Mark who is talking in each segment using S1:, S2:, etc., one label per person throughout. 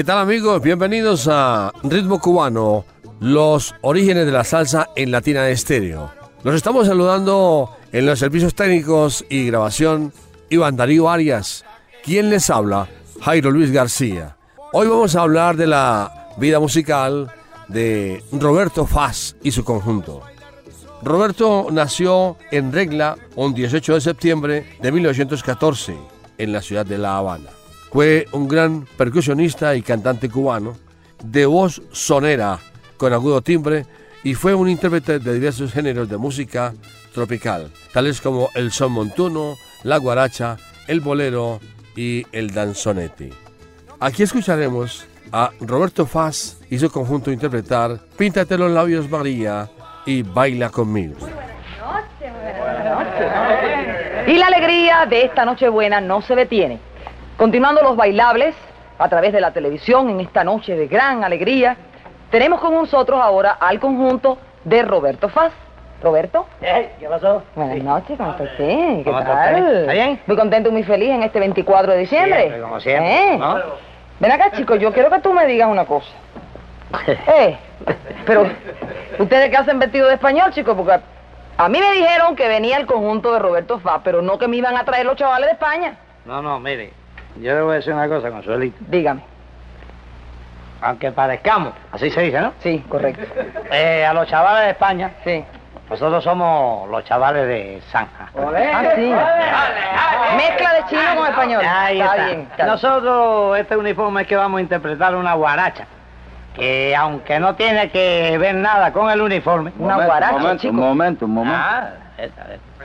S1: ¿Qué tal amigos? Bienvenidos a Ritmo Cubano, los orígenes de la salsa en Latina Estéreo. Los estamos saludando en los servicios técnicos y grabación Iván Darío Arias. ¿Quién les habla? Jairo Luis García. Hoy vamos a hablar de la vida musical de Roberto Faz y su conjunto. Roberto nació en Regla un 18 de septiembre de 1914 en la ciudad de La Habana. Fue un gran percusionista y cantante cubano, de voz sonera con agudo timbre y fue un intérprete de diversos géneros de música tropical, tales como el son montuno, la guaracha, el bolero y el danzonete. Aquí escucharemos a Roberto Faz y su conjunto interpretar Píntate los labios María y Baila conmigo.
S2: Y la alegría de esta Nochebuena no se detiene. Continuando los bailables a través de la televisión en esta noche de gran alegría, tenemos con nosotros ahora al conjunto de Roberto Faz. Roberto.
S3: ¿Qué pasó?
S2: Buenas noches, ¿cómo está usted? ¿Qué
S3: ¿Cómo
S2: tal?
S3: ¿Está bien?
S2: Muy contento y muy feliz en este 24 de diciembre.
S3: Siempre, como siempre,
S2: ¿Eh?
S3: ¿no?
S2: Ven acá, chicos, yo quiero que tú me digas una cosa. Eh, pero ustedes qué hacen vestido de español, chicos, porque a mí me dijeron que venía el conjunto de Roberto Faz, pero no que me iban a traer los chavales de España.
S3: No, no, mire, yo le voy a decir una cosa, Consuelito.
S2: Dígame.
S3: Aunque parezcamos, así se dice, ¿no?
S2: Sí, correcto.
S3: Eh, a los chavales de España,
S2: Sí.
S3: nosotros somos los chavales de Zanja.
S2: Ah, sí. Mezcla de chino con español.
S3: Ahí
S2: está,
S3: está.
S2: bien. está.
S3: Nosotros, este uniforme es que vamos a interpretar una guaracha. Que aunque no tiene que ver nada con el uniforme.
S2: Una
S4: momento,
S2: guaracha,
S4: un momento,
S2: chico.
S4: Un momento, un momento.
S3: Ah,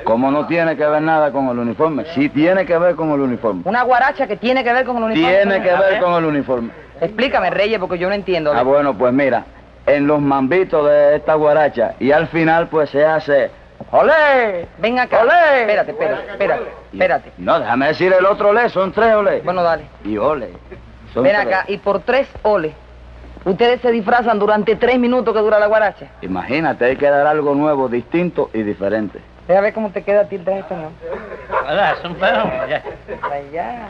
S4: Como no tiene que ver nada con el uniforme, sí tiene que ver con el uniforme.
S2: Una guaracha que tiene que ver con el uniforme.
S4: Tiene que ver con el uniforme.
S2: Explícame, Reyes, porque yo no entiendo.
S4: Ah, bueno, pues mira, en los mambitos de esta guaracha y al final pues se hace ¡Olé!
S2: Ven acá.
S4: ¡Olé!
S2: Espérate, espérate, espérate, espérate.
S4: No, déjame decir el otro olé, son tres olé.
S2: Bueno, dale.
S4: Y ole. Son
S2: Ven
S4: tres.
S2: acá, y por tres oles, ustedes se disfrazan durante tres minutos que dura la guaracha.
S4: Imagínate, hay que dar algo nuevo, distinto y diferente.
S2: Deja ver cómo te queda a ti el traje español.
S3: ¿Verdad? Es un perro. ya.
S2: Allá.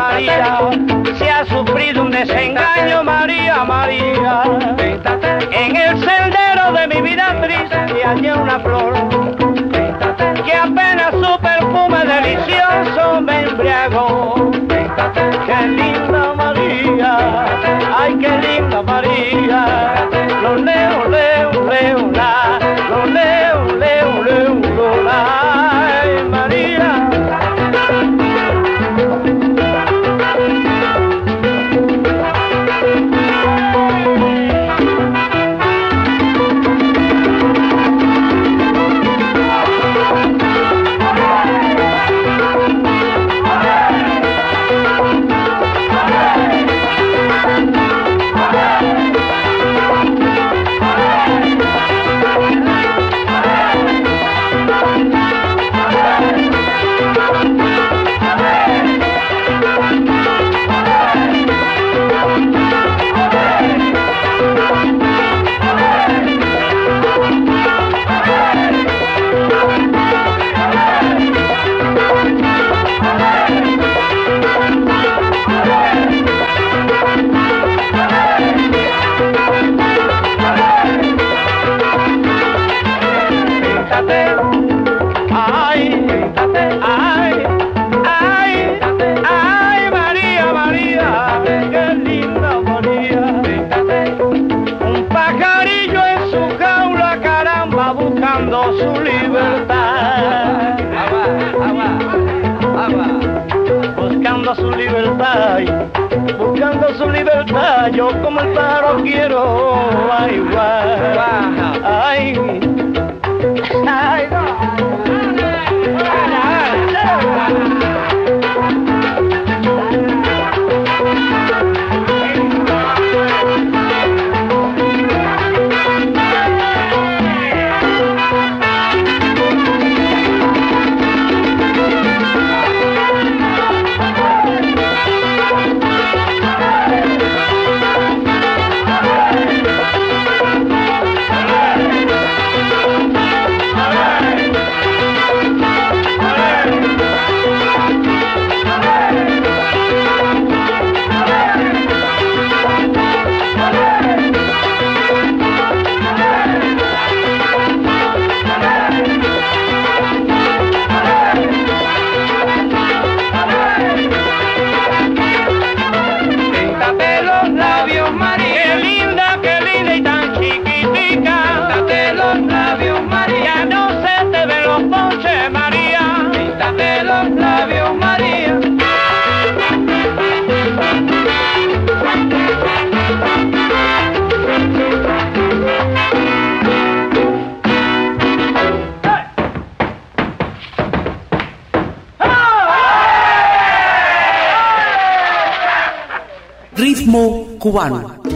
S5: María, se
S2: ha sufrido un desengaño, María, María. En el sendero de mi vida triste hallé una flor. Que apenas su perfume delicioso me embriagó. Qué linda María, ay qué linda María, lo leo, leo, leo, la.
S6: cubano.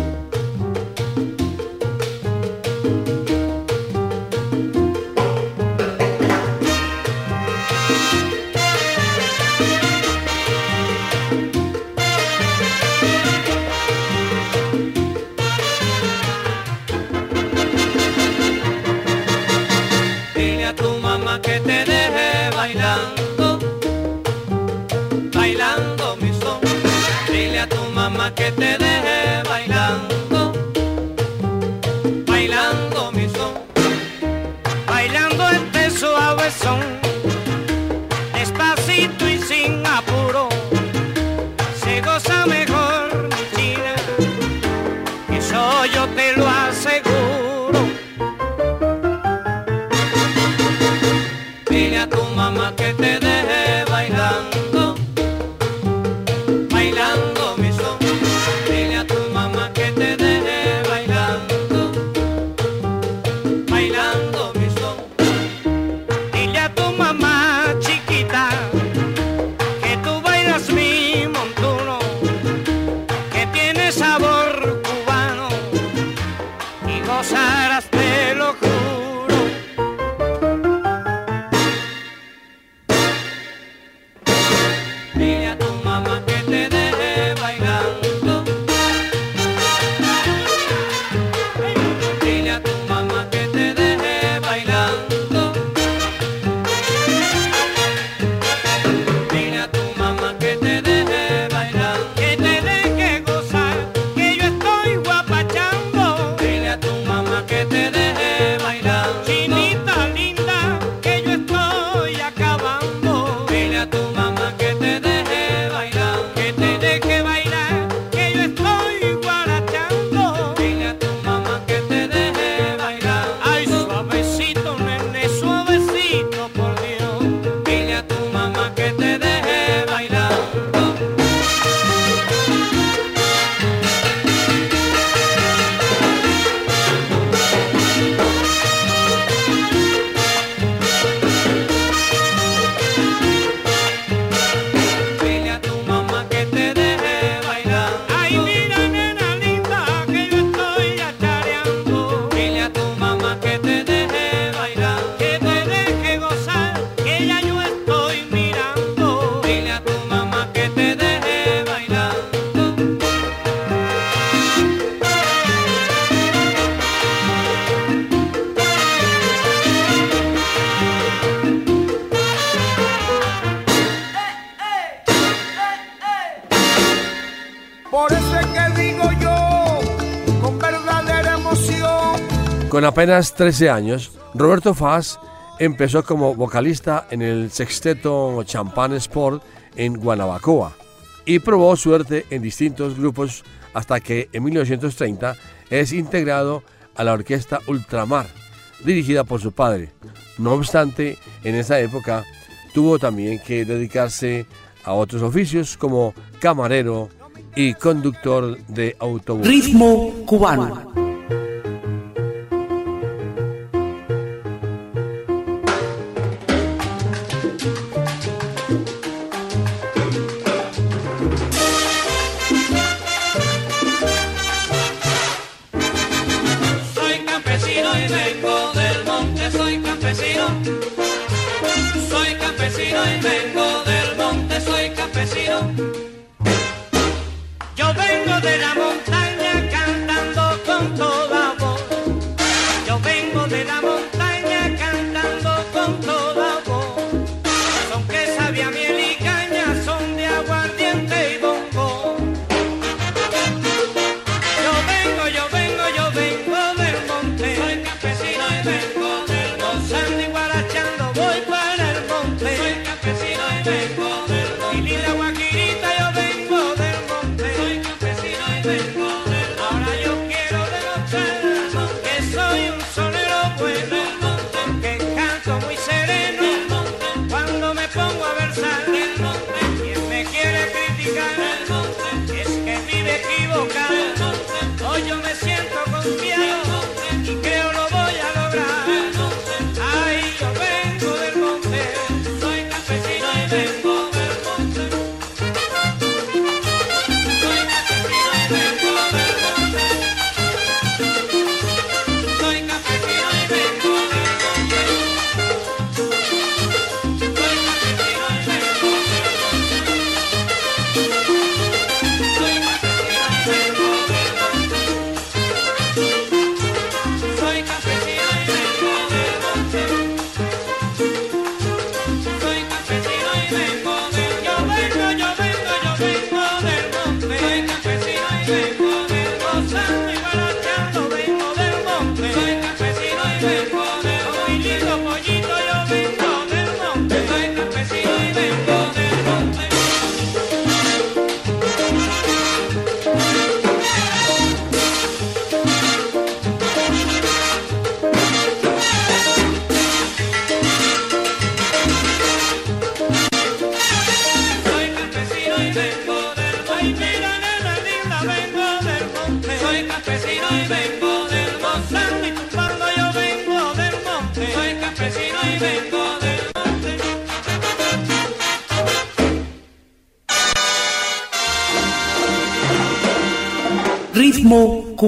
S7: Por eso es que digo yo, con verdadera emoción.
S1: Con apenas 13 años, Roberto Faz empezó como vocalista en el sexteto Champagne Sport en Guanabacoa y probó suerte en distintos grupos hasta que en 1930 es integrado a la orquesta Ultramar, dirigida por su padre. No obstante, en esa época tuvo también que dedicarse a otros oficios como camarero, y conductor de autobús.
S8: Ritmo cubano.
S6: Es que vive equivocado.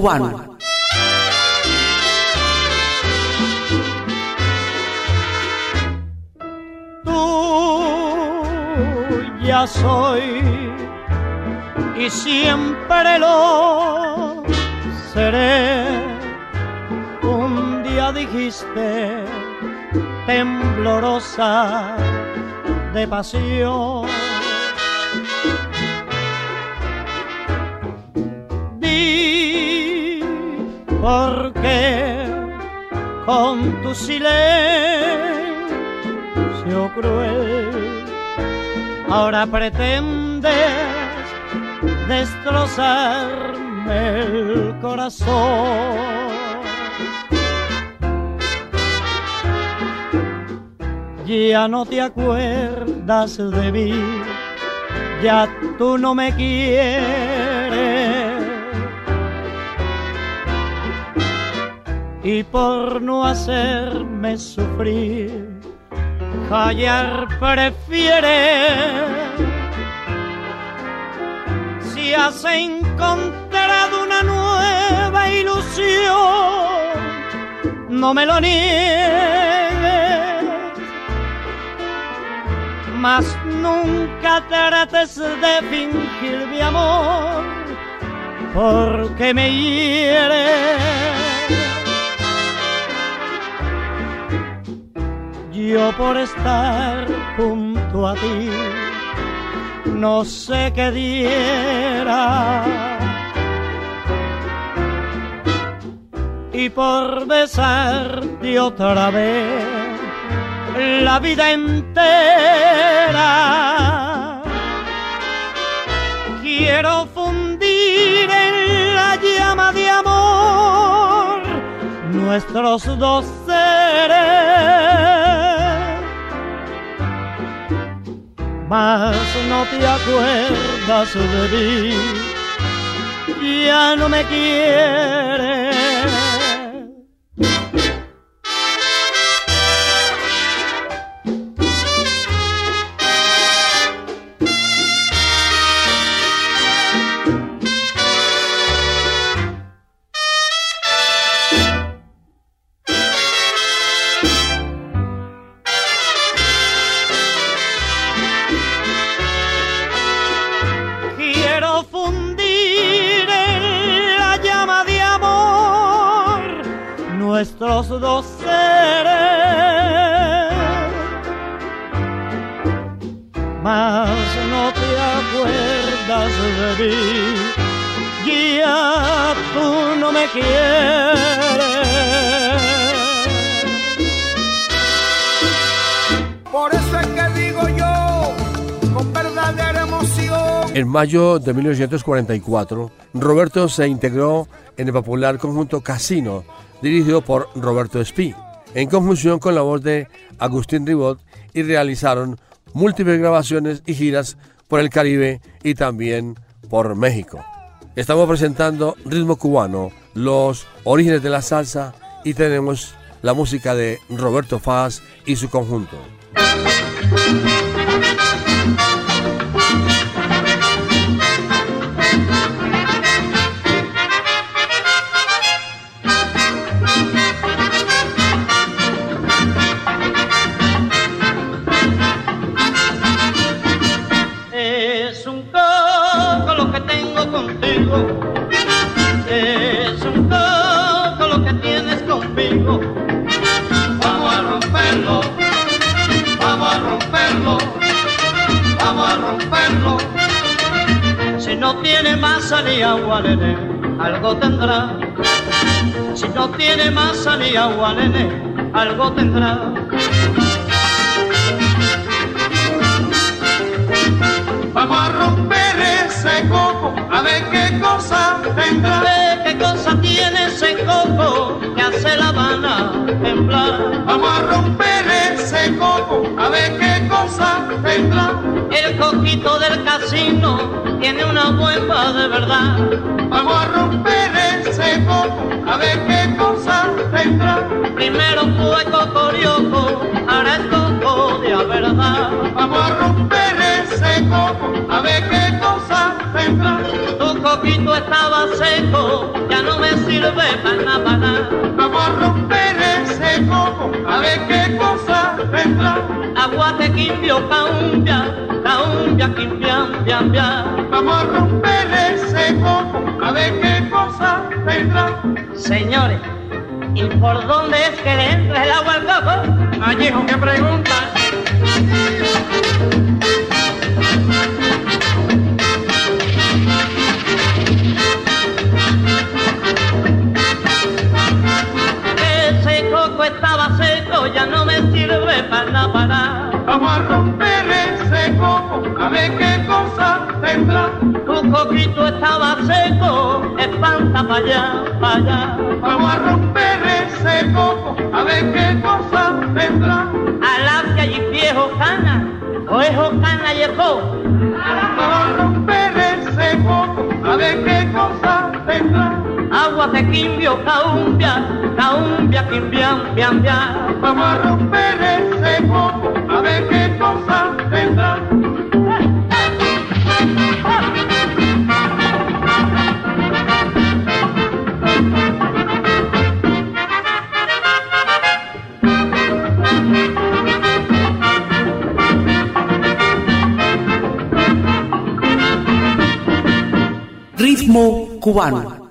S8: Cubano.
S3: tuya soy y siempre lo seré. Un día dijiste, temblorosa de pasión. Por qué con tu silencio cruel ahora pretendes destrozarme el corazón. Ya no te acuerdas de mí, ya tú no me quieres. Y por no hacerme sufrir, callar prefiere. Si has encontrado una nueva ilusión, no me lo niegues, mas nunca trates de fingir mi amor, porque me hiere. Yo por estar junto a ti no sé qué diera. y por besarte otra vez la vida entera. Quiero fundir en la llama de amor nuestros dos seres. Mas no te acuerdas de mí, ya no me quieres.
S1: Mayo de 1944, Roberto se integró en el popular conjunto Casino, dirigido por Roberto Espí, en conjunción con la voz de Agustín Ribot, y realizaron múltiples grabaciones y giras por el Caribe y también por México. Estamos presentando Ritmo Cubano, los orígenes de la salsa y tenemos la música de Roberto Faz y su conjunto.
S3: Agua, nene, algo tendrá.
S9: Vamos a romper ese coco, a ver qué cosa tendrá.
S3: Ve qué cosa tiene ese coco que hace La Habana temblar.
S9: Vamos a romper ese coco, a ver qué cosa tendrá.
S3: El coquito del casino tiene una bomba de verdad.
S9: Vamos a romper ese coco, a ver qué cosa tendrá.
S3: Primero fue cocorioco, ahora es coco de a verdad.
S9: Vamos a romper ese coco, a ver qué cosa tendrá.
S3: Tu coquito estaba seco, ya no me sirve para nada, para nada.
S9: Vamos a romper ese coco, a ver qué cosa tendrá.
S3: Aguate quimbio, caumbia, caumbia, quimbiam, biam.
S9: Vamos a romper ese coco, a ver qué cosa tendrá.
S3: Señores, ¿y por dónde es que le entra el agua al coco? Vallejo, ¿qué pregunta? Ese coco estaba seco, ya no me sirve para nada, para nada.
S9: Vamos a romper ese coco, a ver qué cosa tendrá.
S3: Tu coquito estaba seco, espanta para allá, para allá.
S9: Vamos a romper
S3: oejo cana y ejo.
S9: Vamos a romper ese coco, a ver qué cosa tendrá.
S3: Agua de quimbio, caumbia, caumbia, quimbiam, biam, biam.
S9: Vamos a romper
S10: Ritmo cubano.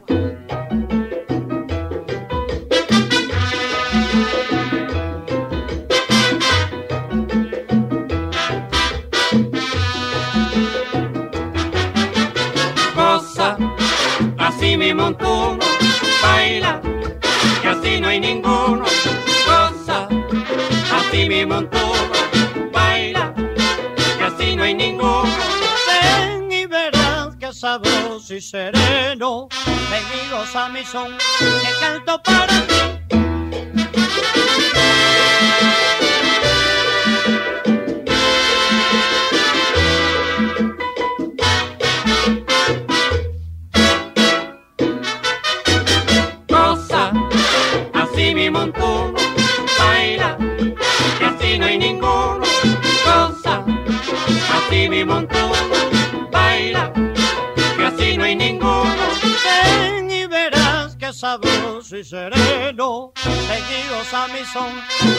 S3: song.
S6: som.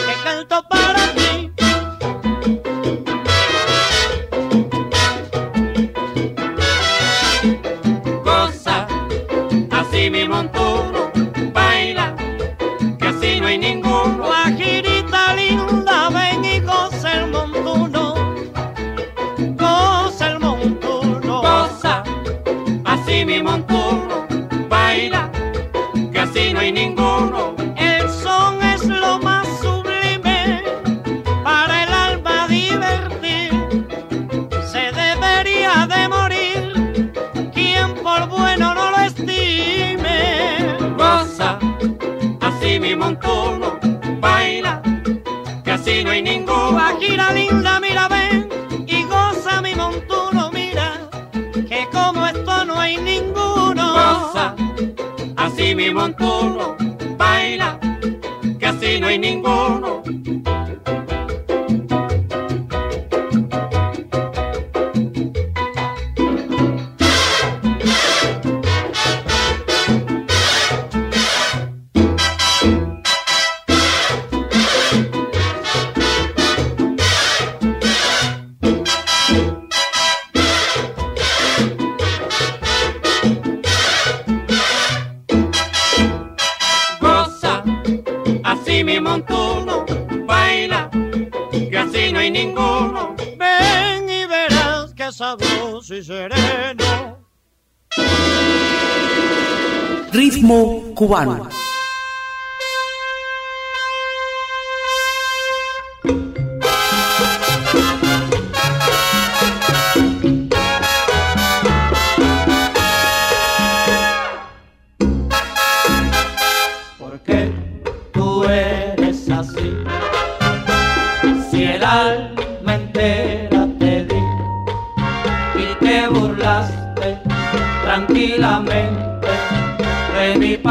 S6: 古巴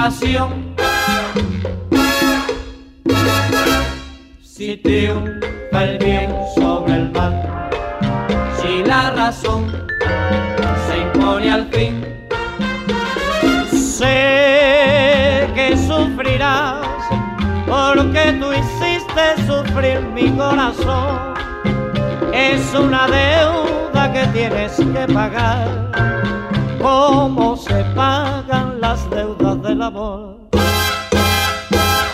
S6: nación. Si triunfa el bien sobre el mal, si la razón se impone al fin, sé que sufrirás porque tú hiciste sufrir mi corazón. Es una deuda que tienes que pagar cómo se pagan las deudas del amor.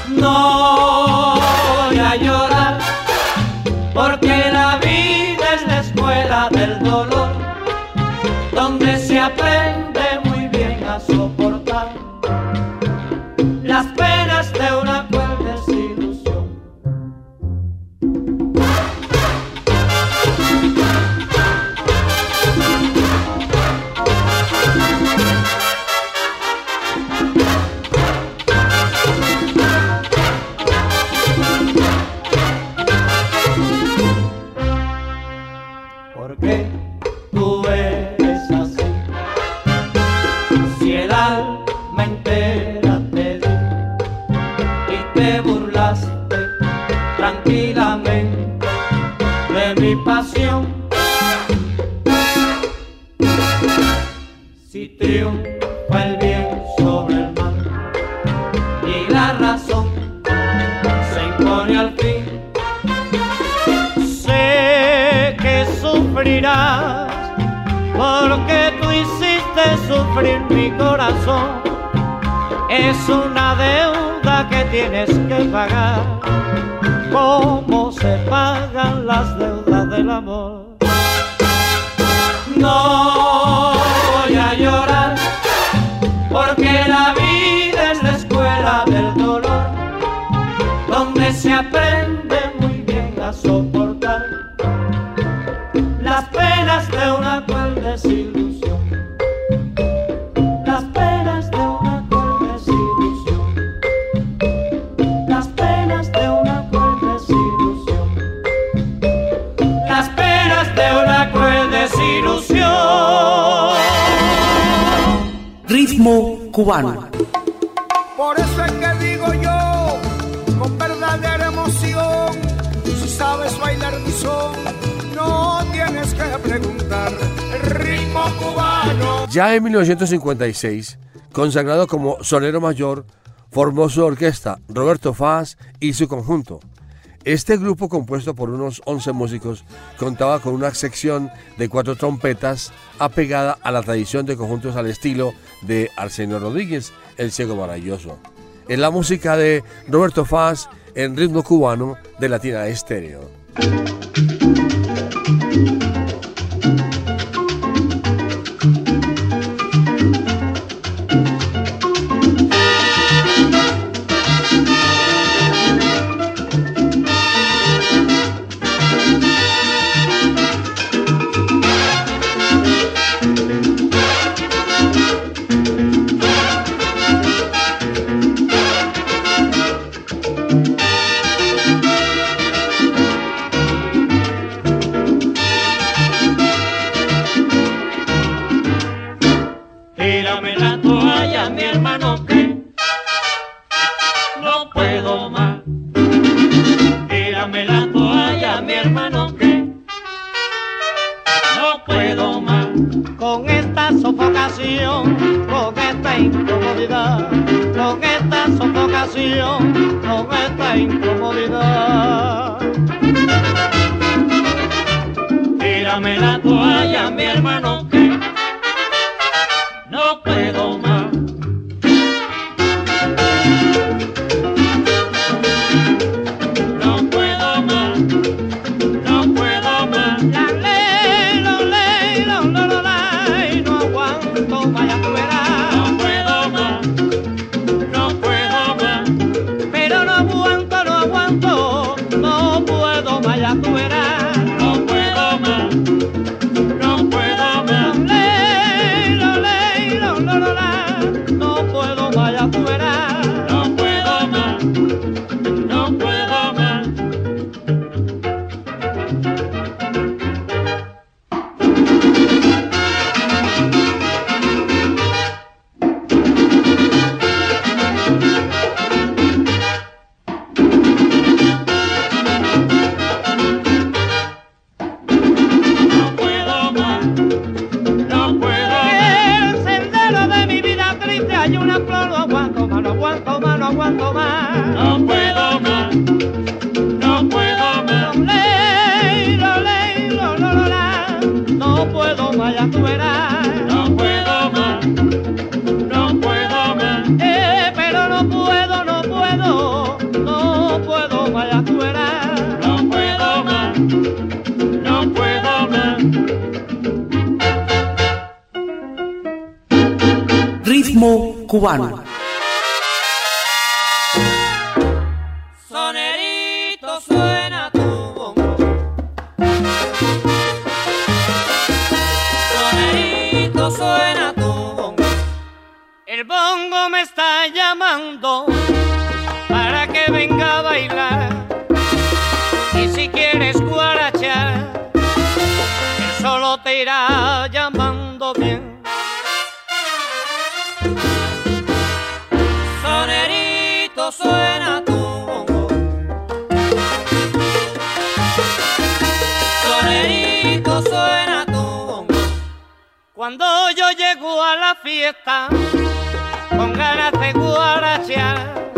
S6: No voy a llorar, porque la vida es la escuela del dolor, donde se aprende que
S5: preguntar. Ritmo cubano.
S1: Ya en 1956, consagrado como solero mayor, formó su orquesta Roberto Faz y su conjunto. Este grupo, compuesto por unos 11 músicos, contaba con una sección de cuatro trompetas apegada a la tradición de conjuntos al estilo de Arsenio Rodríguez, el ciego maravilloso. En la música de Roberto Faz en ritmo cubano de Latina Estéreo.
S3: relación con esta incomodidad. Tírame la toalla, mi hermano
S6: cubano.
S3: Cuando yo llego a la fiesta, con ganas de guarachear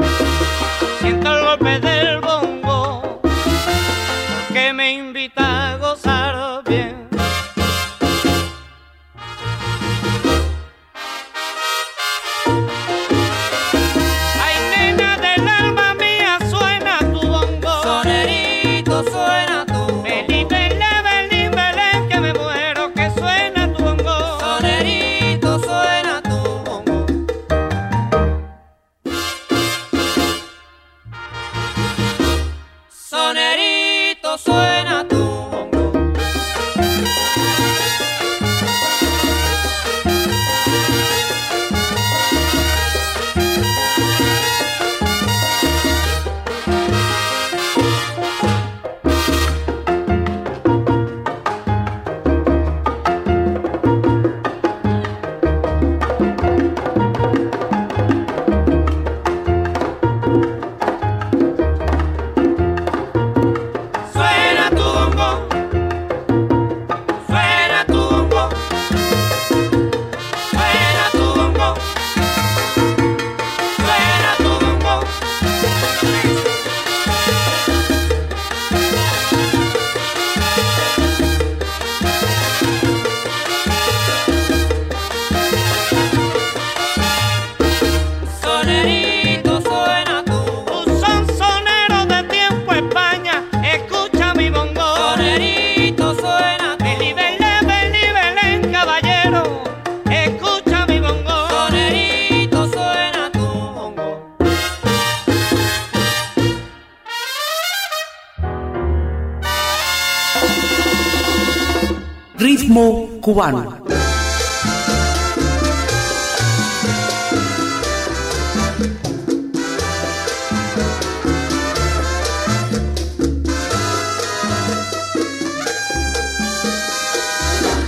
S8: cubano.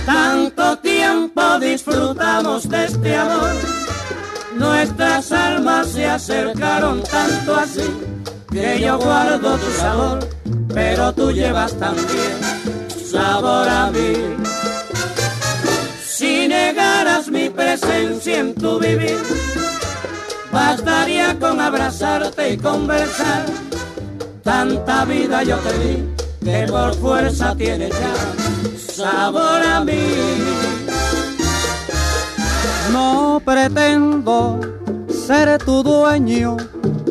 S6: Tanto tiempo disfrutamos de este amor, nuestras almas se acercaron tanto así, que yo guardo tu sabor, pero tú llevas también sabor a mí. Tu vivir, bastaría con abrazarte y conversar. Tanta vida yo te di, que por fuerza tienes ya sabor a mí.
S11: No pretendo ser tu dueño,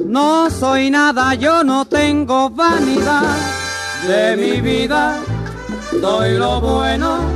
S11: no soy nada, yo no tengo vanidad
S6: de mi vida doy lo bueno.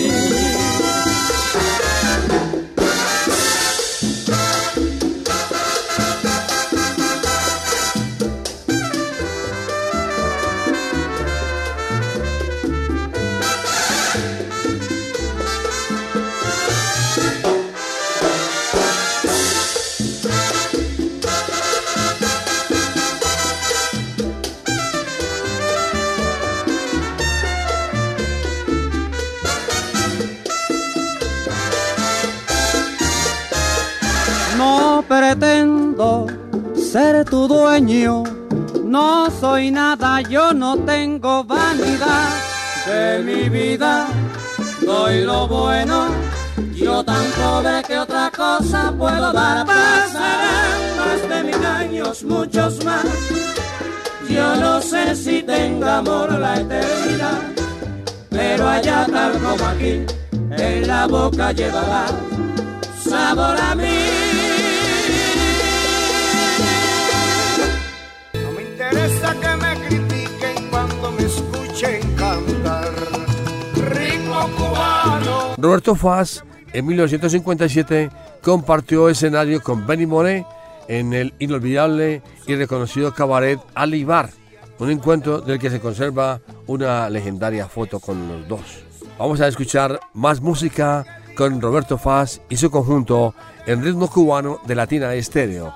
S11: Pretendo ser tu dueño, no soy nada, yo no tengo vanidad
S6: de mi vida. Doy lo bueno, yo tan pobre que otra cosa puedo dar. Pasarán más de mil años, muchos más. Yo no sé si tenga amor la eternidad, pero allá tal como aquí, en la boca llevará sabor a mí.
S3: Roberto Faz en 1957 compartió escenario con Benny Moré en el inolvidable y reconocido cabaret Alibar, un encuentro del que se conserva una legendaria foto con los dos. Vamos a escuchar más música con Roberto Faz y su conjunto en ritmo cubano de Latina Estéreo.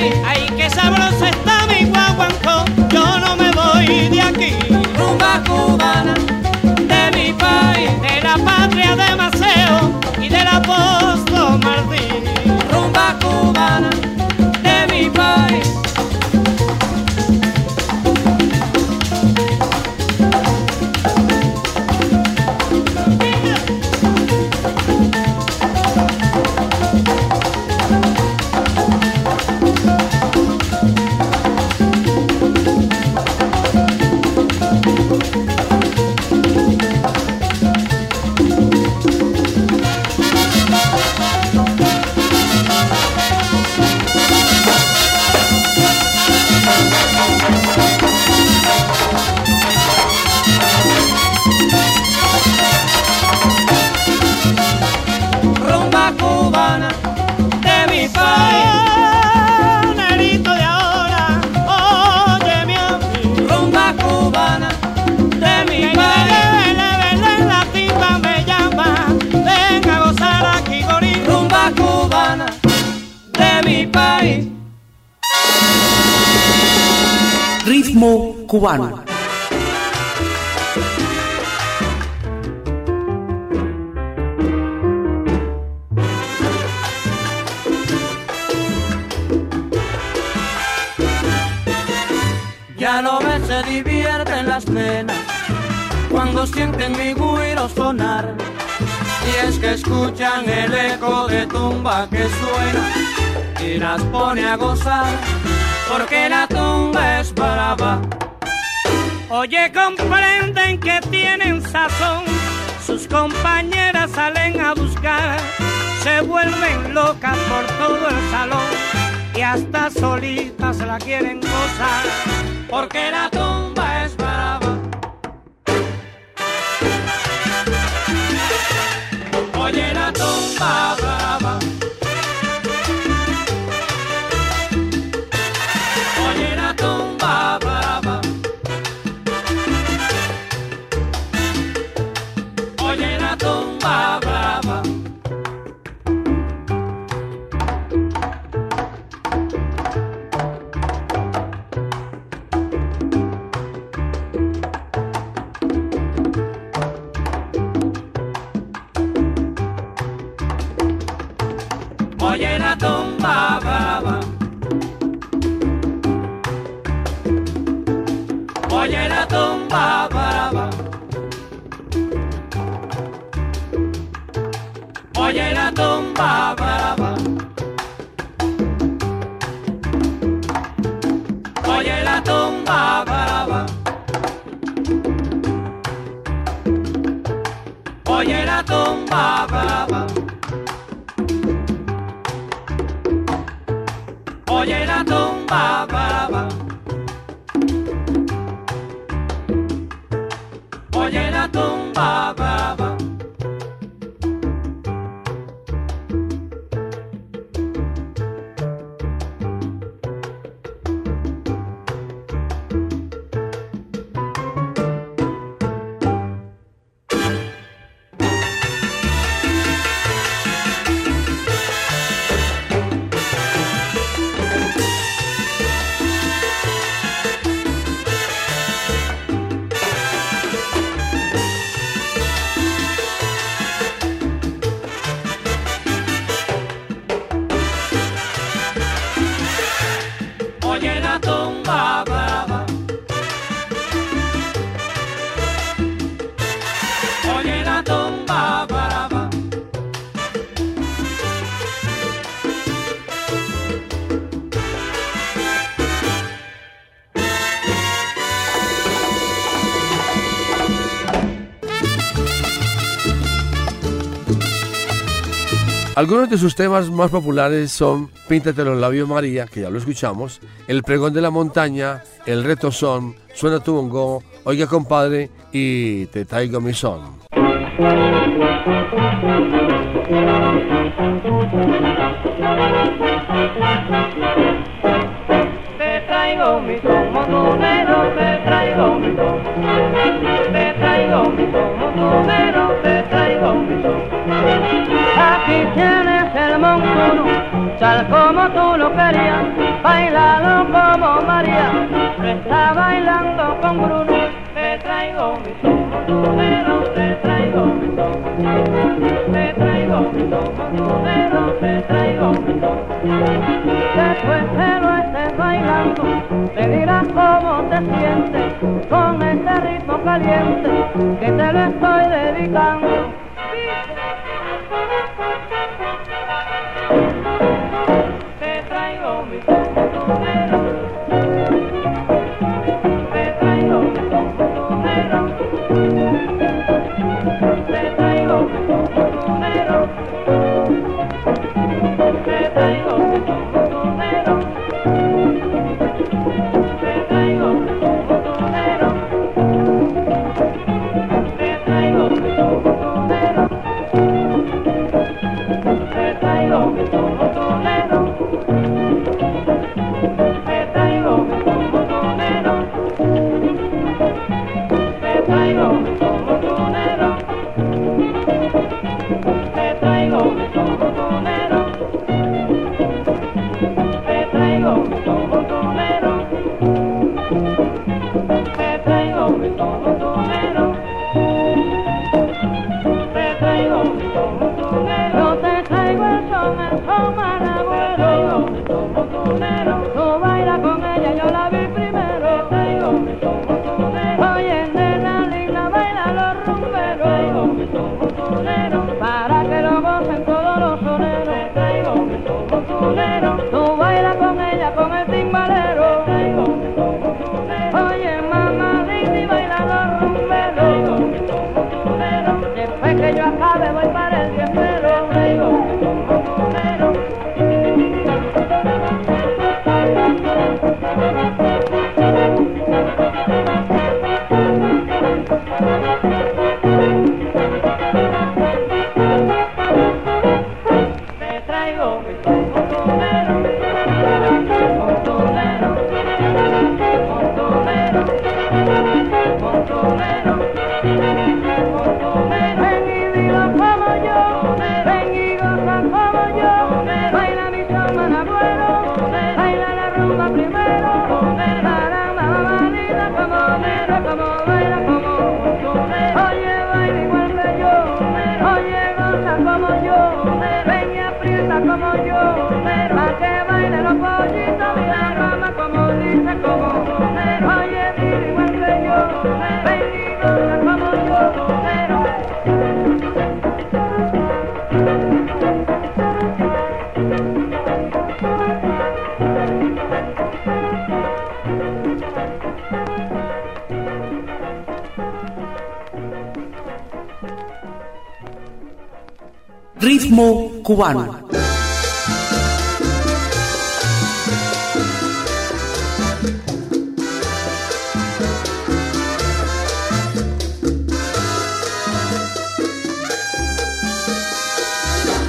S6: País. De tumba que suena y las pone a gozar porque la tumba es brava.
S3: Oye, comprenden que tienen sazón, sus compañeras salen a buscar, se vuelven locas por todo el salón y hasta solitas la quieren gozar,
S6: porque la tumba
S1: Algunos de sus temas más populares son Píntate los labios María, que ya lo escuchamos, El pregón de la montaña, El reto son, Suena tu bongo, Oiga compadre y Te traigo mi son.
S3: Te traigo mi son, te traigo mi son. Te traigo mi son, te Aquí tienes el montuno, sal como tú lo querías, bailalo como María, está bailando con Bruno. Te traigo mi son, montonero, te traigo mi son. Te traigo mi son, montonero, te traigo mi son. Después que lo estés bailando, me dirás cómo te sientes con este ritmo caliente que te lo estoy dedicando.
S6: Yo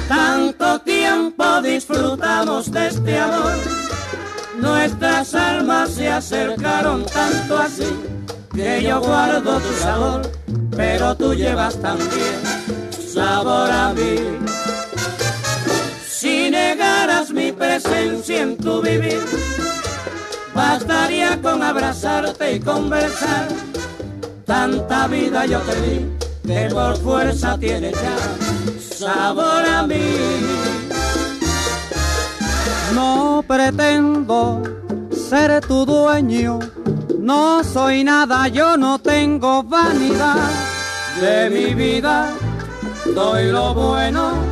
S6: Tanto tiempo disfrutamos de este amor, nuestras almas se acercaron tanto así, que yo guardo tu sabor, pero tú llevas también sabor tu vivir, bastaría con abrazarte y conversar. Tanta vida yo te di, que por fuerza tienes ya sabor a mí.
S11: No pretendo ser tu dueño, no soy nada, yo no tengo vanidad.
S6: de mi vida doy lo bueno.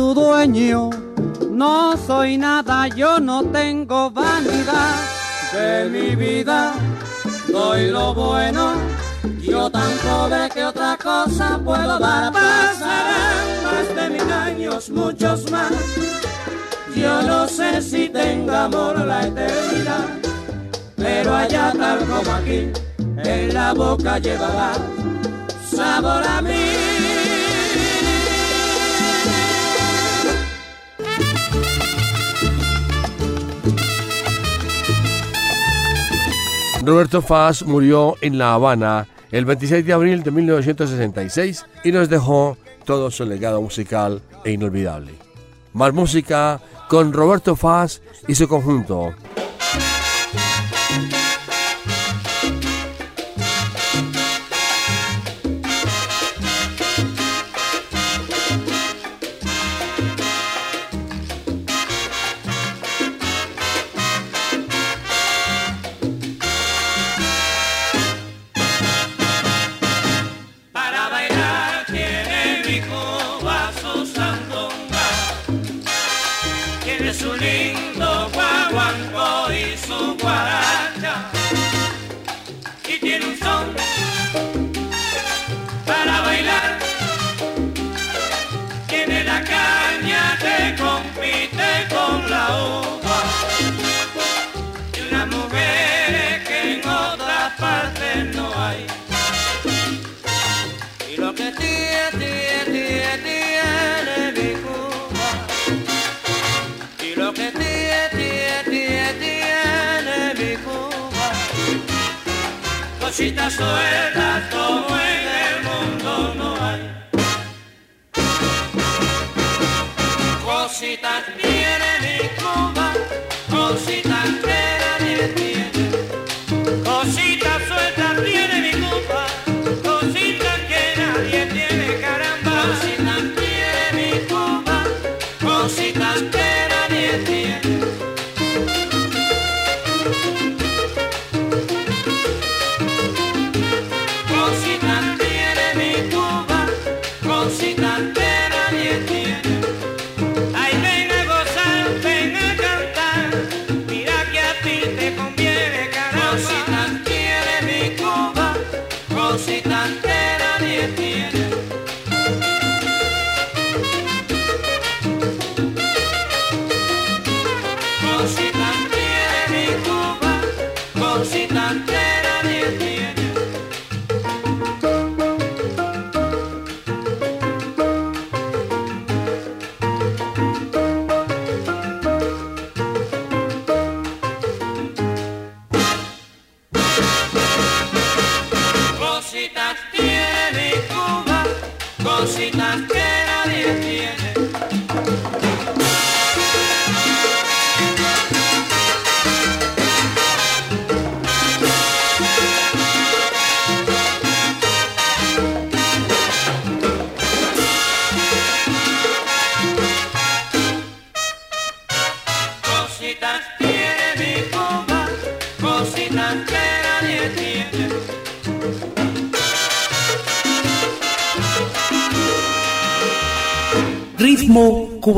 S11: Tu dueño, no soy nada, yo no tengo vanidad.
S6: de mi vida doy lo bueno. Yo tan pobre que otra cosa puedo dar. Pasarán más de mil años, muchos más. Yo no sé si tenga amor la eternidad, pero allá tal como aquí, en la boca llevará sabor a mí.
S1: Roberto Faz murió en La Habana el 26 de abril de 1966 y nos dejó todo su legado musical e inolvidable. Más música con Roberto Faz y su conjunto.
S6: Cositas que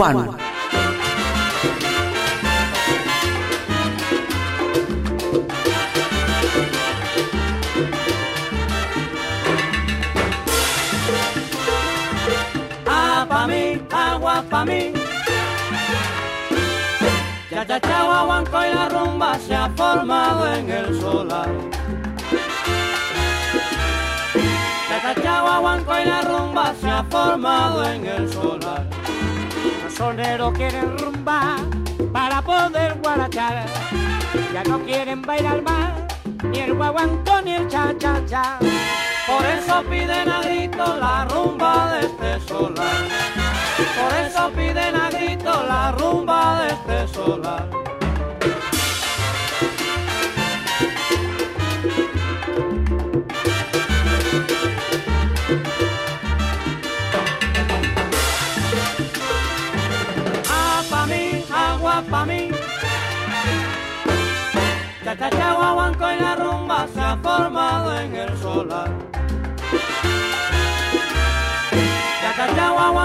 S10: Cubano.
S6: Ah, pa' mí, agua pa' mí. Cha cha y la rumba se ha formado en el solar. Cha cha y la rumba se ha formado en el solar. Los soneros quieren rumba para poder guarachar. Ya no quieren bailar más, ni el guaguanco ni el cha cha cha. Por eso piden a grito la rumba de este solar. Por eso piden a grito la rumba de este solar.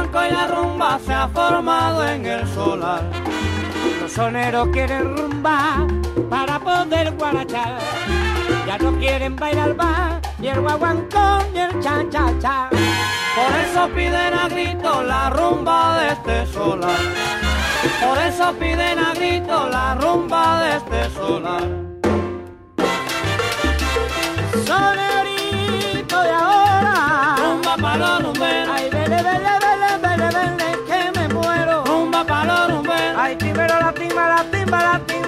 S6: Guaguanco y la rumba se ha formado en el solar. Los soneros quieren rumba para poder guarachar. Ya no quieren bailar más, ni el guaguancó ni el cha cha cha. Por eso piden a grito la rumba de este solar. Por eso piden a grito la rumba de este solar. Sonerito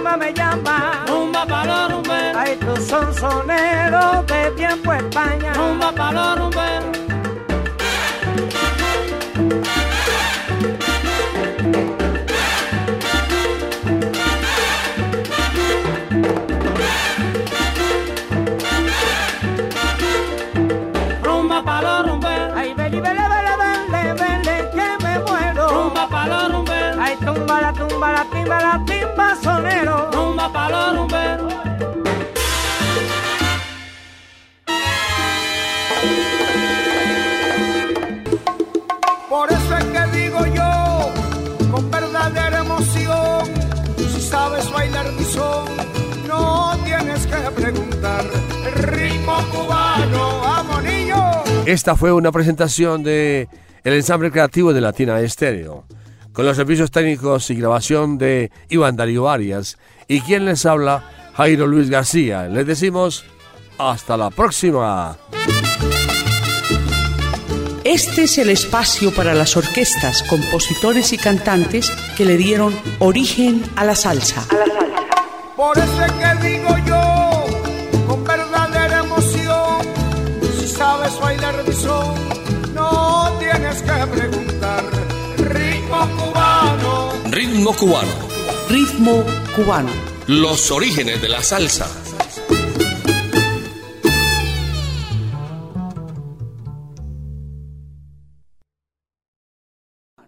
S6: timba me llama. Rumba pa' los rumberos. Ay, tú son soneros de tiempo España. Rumba pa' los rumberos.
S1: Esta fue una presentación de el ensamble creativo de Latina Estéreo, con los servicios técnicos y grabación de Iván Darío Arias y quien les habla, Jairo Luis García. Les decimos hasta la próxima.
S10: Este es el espacio para las orquestas, compositores y cantantes que le dieron origen a la salsa.
S12: Por eso es que digo yo,
S1: Ritmo cubano.
S8: Ritmo cubano.
S1: Los orígenes de la salsa.